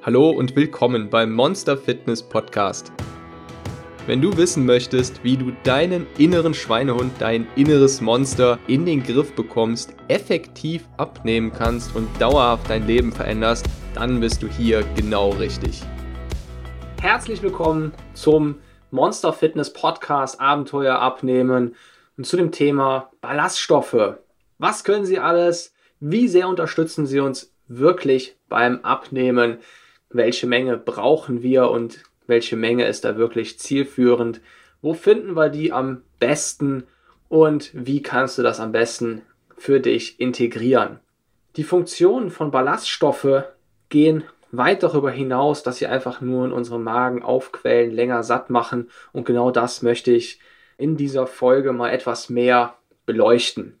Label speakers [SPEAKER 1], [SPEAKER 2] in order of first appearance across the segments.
[SPEAKER 1] Hallo und willkommen beim Monster Fitness Podcast. Wenn du wissen möchtest, wie du deinen inneren Schweinehund, dein inneres Monster in den Griff bekommst, effektiv abnehmen kannst und dauerhaft dein Leben veränderst, dann bist du hier genau richtig.
[SPEAKER 2] Herzlich willkommen zum Monster Fitness Podcast Abenteuer abnehmen und zu dem Thema Ballaststoffe. Was können sie alles? Wie sehr unterstützen sie uns wirklich beim Abnehmen? Welche Menge brauchen wir und welche Menge ist da wirklich zielführend? Wo finden wir die am besten und wie kannst du das am besten für dich integrieren? Die Funktionen von Ballaststoffe gehen weit darüber hinaus, dass sie einfach nur in unserem Magen aufquellen, länger satt machen und genau das möchte ich in dieser Folge mal etwas mehr beleuchten.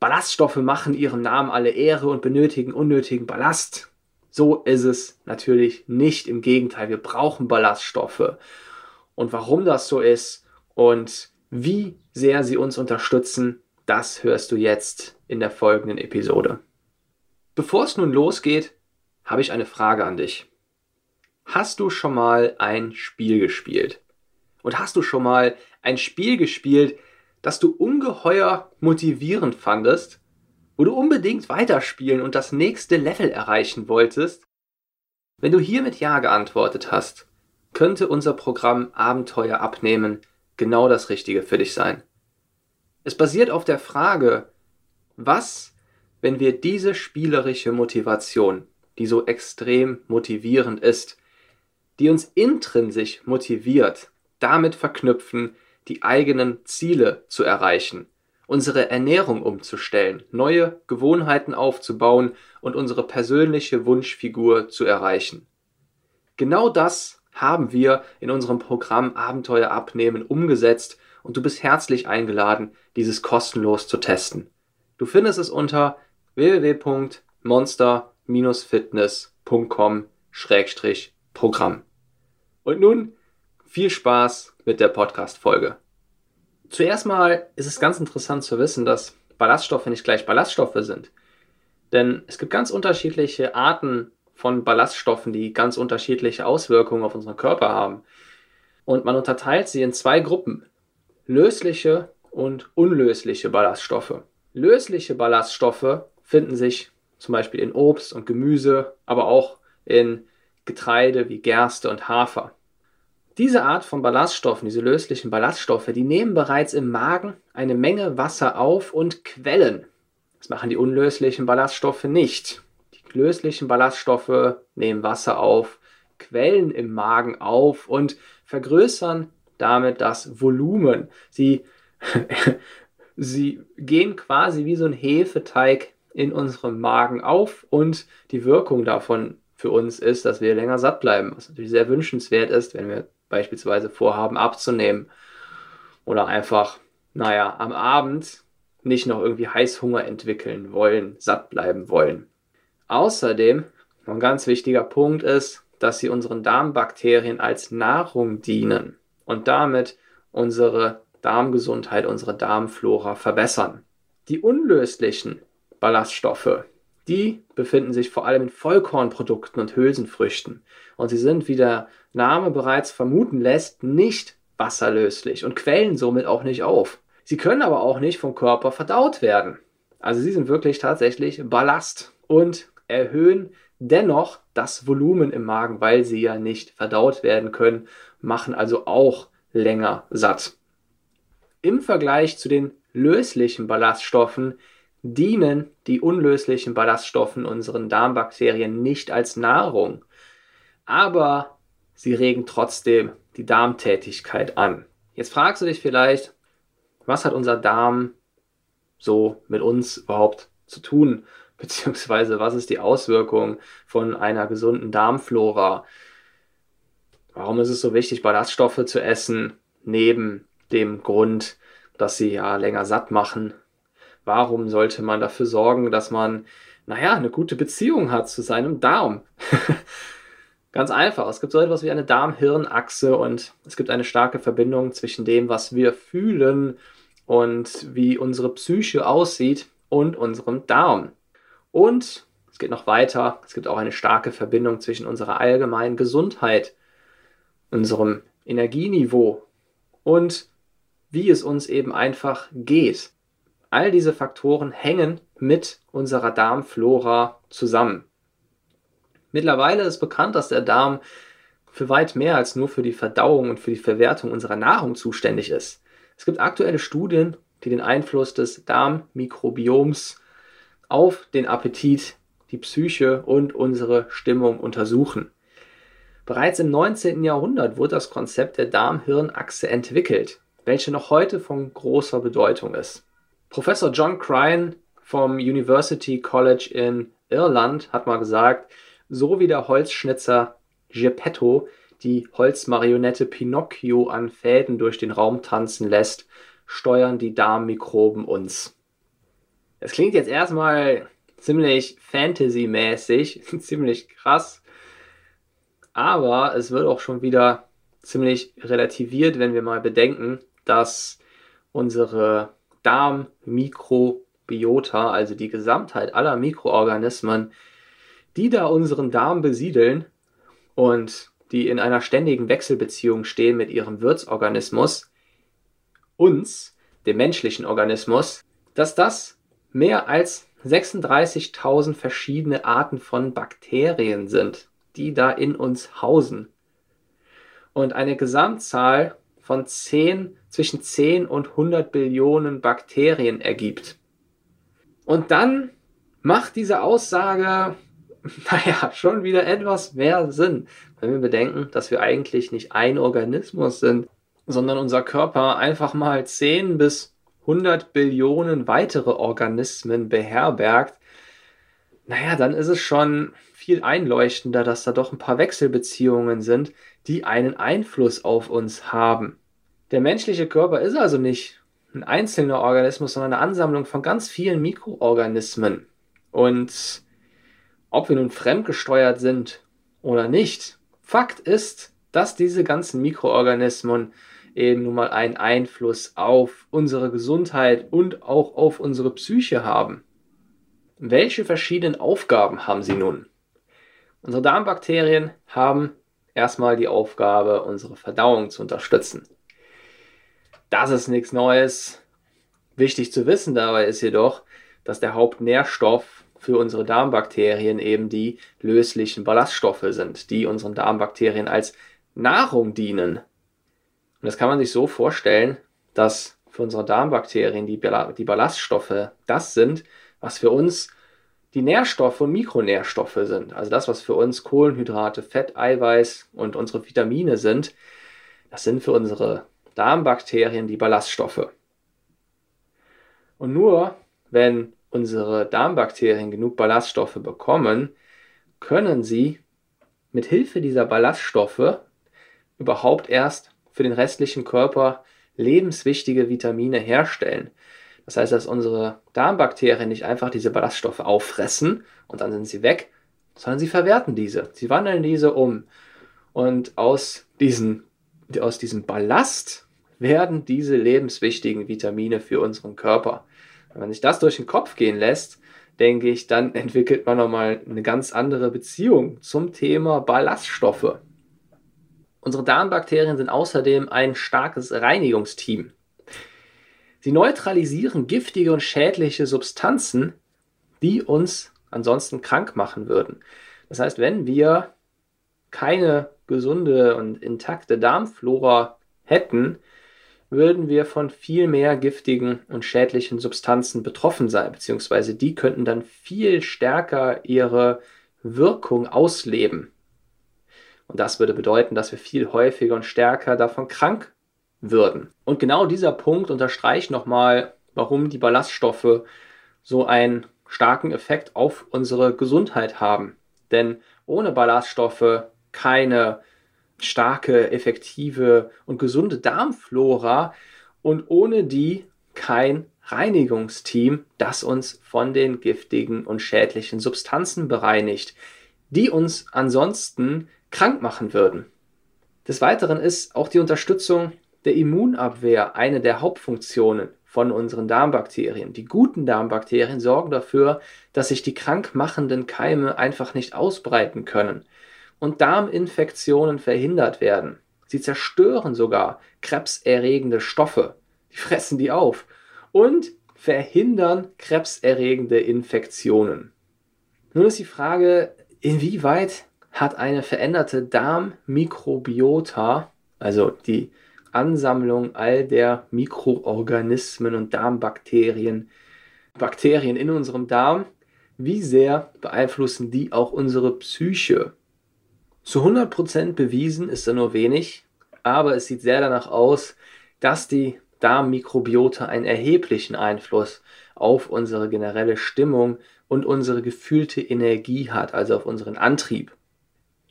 [SPEAKER 2] Ballaststoffe machen ihrem Namen alle Ehre und benötigen unnötigen Ballast. So ist es natürlich nicht. Im Gegenteil, wir brauchen Ballaststoffe. Und warum das so ist und wie sehr sie uns unterstützen, das hörst du jetzt in der folgenden Episode. Bevor es nun losgeht, habe ich eine Frage an dich. Hast du schon mal ein Spiel gespielt? Und hast du schon mal ein Spiel gespielt, das du ungeheuer motivierend fandest, wo du unbedingt weiterspielen und das nächste Level erreichen wolltest? Wenn du hier mit Ja geantwortet hast, könnte unser Programm Abenteuer abnehmen genau das Richtige für dich sein. Es basiert auf der Frage, was, wenn wir diese spielerische Motivation, die so extrem motivierend ist, die uns intrinsisch motiviert, damit verknüpfen, die eigenen Ziele zu erreichen, unsere Ernährung umzustellen, neue Gewohnheiten aufzubauen und unsere persönliche Wunschfigur zu erreichen. Genau das haben wir in unserem Programm Abenteuer abnehmen umgesetzt und du bist herzlich eingeladen, dieses kostenlos zu testen. Du findest es unter www.monster-fitness.com-programm. Und nun viel Spaß mit der Podcast-Folge. Zuerst mal ist es ganz interessant zu wissen, dass Ballaststoffe nicht gleich Ballaststoffe sind. Denn es gibt ganz unterschiedliche Arten von Ballaststoffen, die ganz unterschiedliche Auswirkungen auf unseren Körper haben. Und man unterteilt sie in zwei Gruppen. Lösliche und unlösliche Ballaststoffe. Lösliche Ballaststoffe finden sich zum Beispiel in Obst und Gemüse, aber auch in Getreide wie Gerste und Hafer. Diese Art von Ballaststoffen, diese löslichen Ballaststoffe, die nehmen bereits im Magen eine Menge Wasser auf und quellen. Das machen die unlöslichen Ballaststoffe nicht. Die löslichen Ballaststoffe nehmen Wasser auf, quellen im Magen auf und vergrößern damit das Volumen. Sie, sie gehen quasi wie so ein Hefeteig in unserem Magen auf und die Wirkung davon für uns ist, dass wir länger satt bleiben, was natürlich sehr wünschenswert ist, wenn wir beispielsweise vorhaben abzunehmen oder einfach, naja, am Abend nicht noch irgendwie Heißhunger entwickeln wollen, satt bleiben wollen. Außerdem, ein ganz wichtiger Punkt ist, dass sie unseren Darmbakterien als Nahrung dienen und damit unsere Darmgesundheit, unsere Darmflora verbessern. Die unlöslichen Ballaststoffe, die befinden sich vor allem in Vollkornprodukten und Hülsenfrüchten. Und sie sind, wie der Name bereits vermuten lässt, nicht wasserlöslich und quellen somit auch nicht auf. Sie können aber auch nicht vom Körper verdaut werden. Also sie sind wirklich tatsächlich Ballast und erhöhen dennoch das Volumen im Magen, weil sie ja nicht verdaut werden können, machen also auch länger satt. Im Vergleich zu den löslichen Ballaststoffen dienen die unlöslichen Ballaststoffe unseren Darmbakterien nicht als Nahrung, aber sie regen trotzdem die Darmtätigkeit an. Jetzt fragst du dich vielleicht, was hat unser Darm so mit uns überhaupt zu tun? Beziehungsweise was ist die Auswirkung von einer gesunden Darmflora? Warum ist es so wichtig, Ballaststoffe zu essen, neben dem Grund, dass sie ja länger satt machen, Warum sollte man dafür sorgen, dass man, naja, eine gute Beziehung hat zu seinem Darm? Ganz einfach. Es gibt so etwas wie eine Darm-Hirn-Achse und es gibt eine starke Verbindung zwischen dem, was wir fühlen und wie unsere Psyche aussieht und unserem Darm. Und Es geht noch weiter. Es gibt auch eine starke Verbindung zwischen unserer allgemeinen Gesundheit, unserem Energieniveau und wie es uns eben einfach geht. All diese Faktoren hängen mit unserer Darmflora zusammen. Mittlerweile ist bekannt, dass der Darm für weit mehr als nur für die Verdauung und für die Verwertung unserer Nahrung zuständig ist. Es gibt aktuelle Studien, die den Einfluss des Darmmikrobioms auf den Appetit, die Psyche und unsere Stimmung untersuchen. Bereits im 19. Jahrhundert wurde das Konzept der Darm-Hirn-Achse entwickelt, welche noch heute von großer Bedeutung ist. Professor John Crine vom University College in Irland hat mal gesagt, so wie der Holzschnitzer Geppetto die Holzmarionette Pinocchio an Fäden durch den Raum tanzen lässt, steuern die Darmmikroben uns. Es klingt jetzt erstmal ziemlich Fantasy-mäßig, ziemlich krass, aber es wird auch schon wieder ziemlich relativiert, wenn wir mal bedenken, dass unsere Darmmikrobiota, also die Gesamtheit aller Mikroorganismen, die da unseren Darm besiedeln und die in einer ständigen Wechselbeziehung stehen mit ihrem Wirtsorganismus, uns, dem menschlichen Organismus, dass das mehr als 36.000 verschiedene Arten von Bakterien sind, die da in uns hausen. Und eine Gesamtzahl von 10, zwischen 10 und 100 Billionen Bakterien ergibt. Und dann macht diese Aussage naja, schon wieder etwas mehr Sinn, wenn wir bedenken, dass wir eigentlich nicht ein Organismus sind, sondern unser Körper einfach mal 10 bis 100 Billionen weitere Organismen beherbergt, naja, dann ist es schon viel einleuchtender, dass da doch ein paar Wechselbeziehungen sind, die einen Einfluss auf uns haben. Der menschliche Körper ist also nicht ein einzelner Organismus, sondern eine Ansammlung von ganz vielen Mikroorganismen. Und ob wir nun fremdgesteuert sind oder nicht, Fakt ist, dass diese ganzen Mikroorganismen eben nun mal einen Einfluss auf unsere Gesundheit und auch auf unsere Psyche haben. Welche verschiedenen Aufgaben haben sie nun? Unsere Darmbakterien haben erstmal die Aufgabe, unsere Verdauung zu unterstützen. Das ist nichts Neues. Wichtig zu wissen dabei ist jedoch, dass der Hauptnährstoff für unsere Darmbakterien eben die löslichen Ballaststoffe sind, die unseren Darmbakterien als Nahrung dienen. Und das kann man sich so vorstellen, dass für unsere Darmbakterien die, die Ballaststoffe das sind, was für uns die Nährstoffe und Mikronährstoffe sind. Also das, was für uns Kohlenhydrate, Fett, Eiweiß und unsere Vitamine sind, das sind für unsere Darmbakterien die Ballaststoffe. Und nur wenn unsere Darmbakterien genug Ballaststoffe bekommen, können sie mit Hilfe dieser Ballaststoffe überhaupt erst für den restlichen Körper lebenswichtige Vitamine herstellen. Das heißt, dass unsere Darmbakterien nicht einfach diese Ballaststoffe auffressen und dann sind sie weg, sondern sie verwerten diese. Sie wandeln diese um. Und aus, diesen, aus diesem Ballast werden diese lebenswichtigen Vitamine für unseren Körper. Wenn man sich das durch den Kopf gehen lässt, denke ich, dann entwickelt man nochmal eine ganz andere Beziehung zum Thema Ballaststoffe. Unsere Darmbakterien sind außerdem ein starkes Reinigungsteam. Sie neutralisieren giftige und schädliche Substanzen, die uns ansonsten krank machen würden. Das heißt, wenn wir keine gesunde und intakte Darmflora hätten, würden wir von viel mehr giftigen und schädlichen Substanzen betroffen sein, beziehungsweise die könnten dann viel stärker ihre Wirkung ausleben. Und das würde bedeuten, dass wir viel häufiger und stärker davon krank würden. Und genau dieser Punkt unterstreicht nochmal, warum die Ballaststoffe so einen starken Effekt auf unsere Gesundheit haben. Denn ohne Ballaststoffe keine starke, effektive und gesunde Darmflora und ohne die kein Reinigungsteam, das uns von den giftigen und schädlichen Substanzen bereinigt, die uns ansonsten krank machen würden. Des Weiteren ist auch die Unterstützung der Immunabwehr eine der Hauptfunktionen von unseren Darmbakterien. Die guten Darmbakterien sorgen dafür, dass sich die krankmachenden Keime einfach nicht ausbreiten können und Darminfektionen verhindert werden. Sie zerstören sogar krebserregende Stoffe. Die fressen die auf und verhindern krebserregende Infektionen. Nun ist die Frage, inwieweit hat eine veränderte Darmmikrobiota, also die Ansammlung all der Mikroorganismen und Darmbakterien, Bakterien in unserem Darm, wie sehr beeinflussen die auch unsere Psyche? Zu 100% bewiesen ist da nur wenig, aber es sieht sehr danach aus, dass die Darmmikrobiota einen erheblichen Einfluss auf unsere generelle Stimmung und unsere gefühlte Energie hat, also auf unseren Antrieb.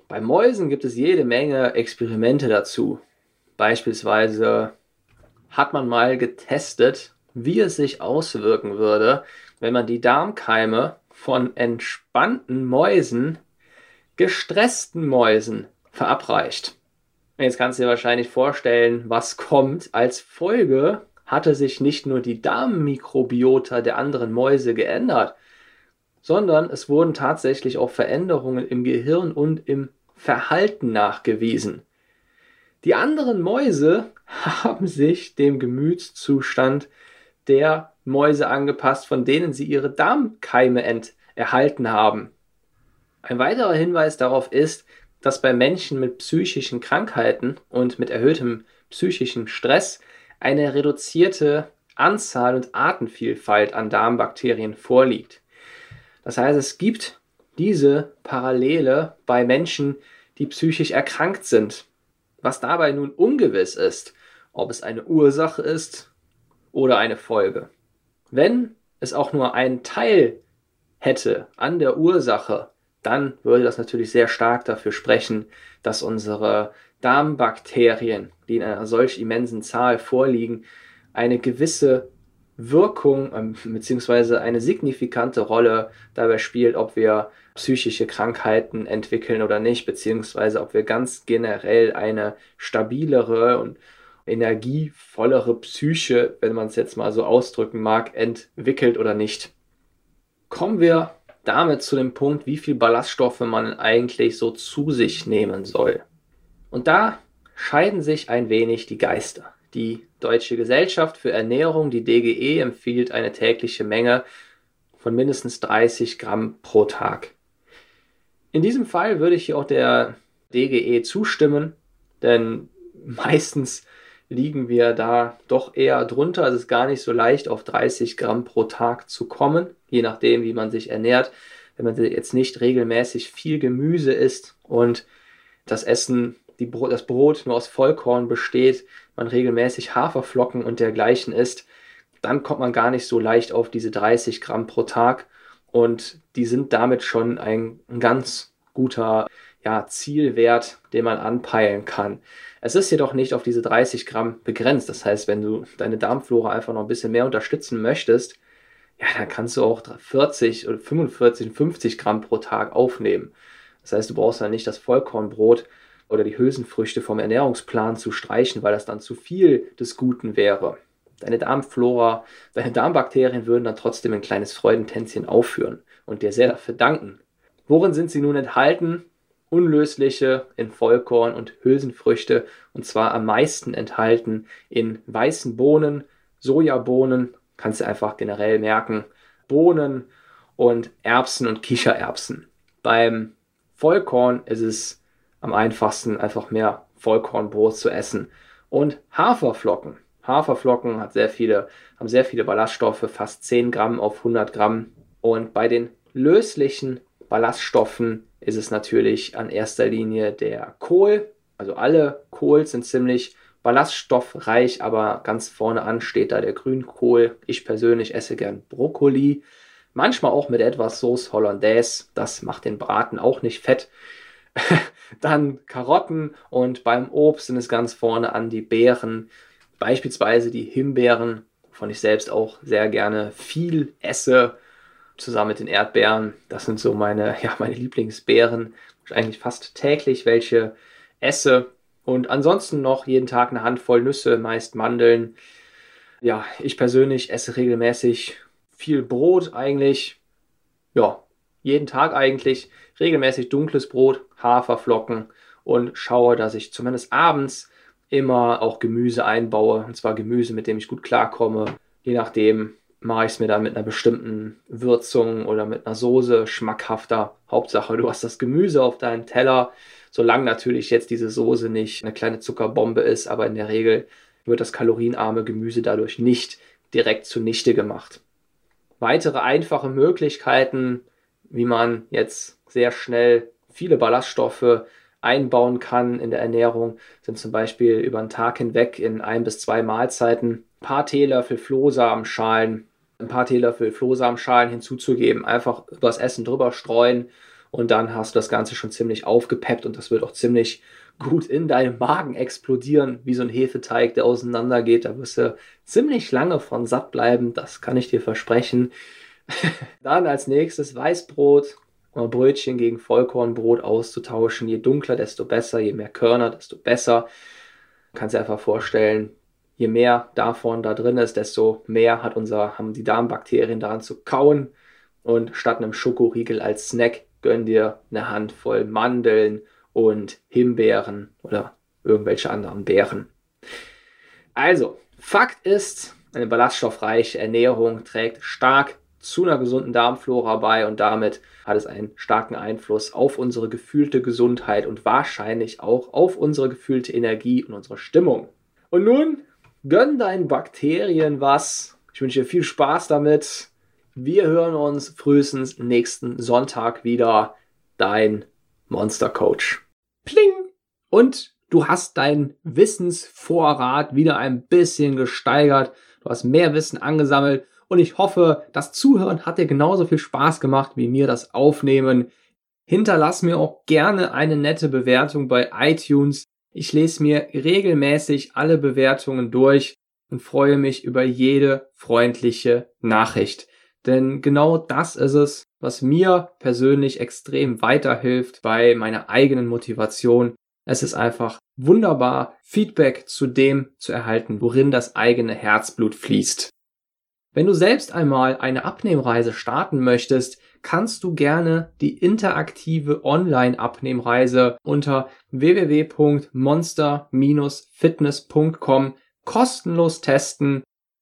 [SPEAKER 2] Bei Mäusen gibt es jede Menge Experimente dazu. Beispielsweise hat man mal getestet, wie es sich auswirken würde, wenn man die Darmkeime von entspannten Mäusen gestressten Mäusen verabreicht. Jetzt kannst du dir wahrscheinlich vorstellen, was kommt. Als Folge hatte sich nicht nur die Darmmikrobiota der anderen Mäuse geändert, sondern es wurden tatsächlich auch Veränderungen im Gehirn und im Verhalten nachgewiesen. Die anderen Mäuse haben sich dem Gemütszustand der Mäuse angepasst, von denen sie ihre Darmkeime erhalten haben. Ein weiterer Hinweis darauf ist, dass bei Menschen mit psychischen Krankheiten und mit erhöhtem psychischen Stress eine reduzierte Anzahl und Artenvielfalt an Darmbakterien vorliegt. Das heißt, es gibt diese Parallele bei Menschen, die psychisch erkrankt sind. Was dabei nun ungewiss ist, ob es eine Ursache ist oder eine Folge. Wenn es auch nur einen Teil hätte an der Ursache, dann würde das natürlich sehr stark dafür sprechen, dass unsere Darmbakterien, die in einer solch immensen Zahl vorliegen, eine gewisse Wirkung ähm, bzw. eine signifikante Rolle dabei spielt, ob wir psychische Krankheiten entwickeln oder nicht, beziehungsweise ob wir ganz generell eine stabilere und energievollere Psyche, wenn man es jetzt mal so ausdrücken mag, entwickelt oder nicht. Kommen wir damit zu dem Punkt, wie viel Ballaststoffe man eigentlich so zu sich nehmen soll. Und da scheiden sich ein wenig die Geister. Die Deutsche Gesellschaft für Ernährung, die DGE, empfiehlt eine tägliche Menge von mindestens 30 Gramm pro Tag. In diesem Fall würde ich hier auch der DGE zustimmen, denn meistens liegen wir da doch eher drunter. Es ist gar nicht so leicht, auf 30 Gramm pro Tag zu kommen, je nachdem, wie man sich ernährt. Wenn man jetzt nicht regelmäßig viel Gemüse isst und das Essen die, das Brot nur aus Vollkorn besteht, man regelmäßig Haferflocken und dergleichen isst, dann kommt man gar nicht so leicht auf diese 30 Gramm pro Tag. Und die sind damit schon ein, ein ganz guter ja, Zielwert, den man anpeilen kann. Es ist jedoch nicht auf diese 30 Gramm begrenzt. Das heißt, wenn du deine Darmflora einfach noch ein bisschen mehr unterstützen möchtest, ja, dann kannst du auch 40 oder 45, 50 Gramm pro Tag aufnehmen. Das heißt, du brauchst dann nicht das Vollkornbrot, oder die Hülsenfrüchte vom Ernährungsplan zu streichen, weil das dann zu viel des Guten wäre. Deine Darmflora, deine Darmbakterien würden dann trotzdem ein kleines Freudentänzchen aufführen und dir sehr dafür danken. Worin sind sie nun enthalten? Unlösliche in Vollkorn und Hülsenfrüchte und zwar am meisten enthalten in weißen Bohnen, Sojabohnen, kannst du einfach generell merken, Bohnen und Erbsen und Kichererbsen. Beim Vollkorn ist es am einfachsten einfach mehr Vollkornbrot zu essen. Und Haferflocken. Haferflocken hat sehr viele, haben sehr viele Ballaststoffe, fast 10 Gramm auf 100 Gramm. Und bei den löslichen Ballaststoffen ist es natürlich an erster Linie der Kohl. Also alle Kohl sind ziemlich ballaststoffreich, aber ganz vorne an steht da der Grünkohl. Ich persönlich esse gern Brokkoli. Manchmal auch mit etwas Sauce Hollandaise. Das macht den Braten auch nicht fett. Dann Karotten und beim Obst sind es ganz vorne an die Beeren, beispielsweise die Himbeeren, wovon ich selbst auch sehr gerne viel esse, zusammen mit den Erdbeeren. Das sind so meine, ja, meine Lieblingsbeeren. Ich eigentlich fast täglich welche esse. Und ansonsten noch jeden Tag eine Handvoll Nüsse, meist Mandeln. Ja, ich persönlich esse regelmäßig viel Brot eigentlich. Ja, jeden Tag eigentlich. Regelmäßig dunkles Brot, Haferflocken und schaue, dass ich zumindest abends immer auch Gemüse einbaue. Und zwar Gemüse, mit dem ich gut klarkomme. Je nachdem mache ich es mir dann mit einer bestimmten Würzung oder mit einer Soße schmackhafter. Hauptsache, du hast das Gemüse auf deinem Teller. Solange natürlich jetzt diese Soße nicht eine kleine Zuckerbombe ist, aber in der Regel wird das kalorienarme Gemüse dadurch nicht direkt zunichte gemacht. Weitere einfache Möglichkeiten, wie man jetzt sehr schnell viele Ballaststoffe einbauen kann in der Ernährung, sind zum Beispiel über den Tag hinweg in ein bis zwei Mahlzeiten ein paar Teelöffel Flohsamenschalen, ein paar Teelöffel Flohsamenschalen hinzuzugeben, einfach übers Essen drüber streuen und dann hast du das Ganze schon ziemlich aufgepeppt und das wird auch ziemlich gut in deinem Magen explodieren, wie so ein Hefeteig, der auseinandergeht. Da wirst du ziemlich lange von satt bleiben, das kann ich dir versprechen. dann als nächstes Weißbrot, Brötchen gegen Vollkornbrot auszutauschen. Je dunkler, desto besser, je mehr Körner, desto besser. Du kannst dir einfach vorstellen, je mehr davon da drin ist, desto mehr hat unser, haben die Darmbakterien daran zu kauen. Und statt einem Schokoriegel als Snack gönn dir eine Handvoll Mandeln und Himbeeren oder irgendwelche anderen Beeren. Also, Fakt ist, eine ballaststoffreiche Ernährung trägt stark zu einer gesunden Darmflora bei und damit hat es einen starken Einfluss auf unsere gefühlte Gesundheit und wahrscheinlich auch auf unsere gefühlte Energie und unsere Stimmung. Und nun gönn deinen Bakterien was. Ich wünsche dir viel Spaß damit. Wir hören uns frühestens nächsten Sonntag wieder. Dein Monster Coach. Pling! Und du hast deinen Wissensvorrat wieder ein bisschen gesteigert. Du hast mehr Wissen angesammelt und ich hoffe, das Zuhören hat dir genauso viel Spaß gemacht wie mir das Aufnehmen. Hinterlass mir auch gerne eine nette Bewertung bei iTunes. Ich lese mir regelmäßig alle Bewertungen durch und freue mich über jede freundliche Nachricht. Denn genau das ist es, was mir persönlich extrem weiterhilft bei meiner eigenen Motivation. Es ist einfach wunderbar, Feedback zu dem zu erhalten, worin das eigene Herzblut fließt. Wenn du selbst einmal eine Abnehmreise starten möchtest, kannst du gerne die interaktive Online-Abnehmreise unter www.monster-fitness.com kostenlos testen.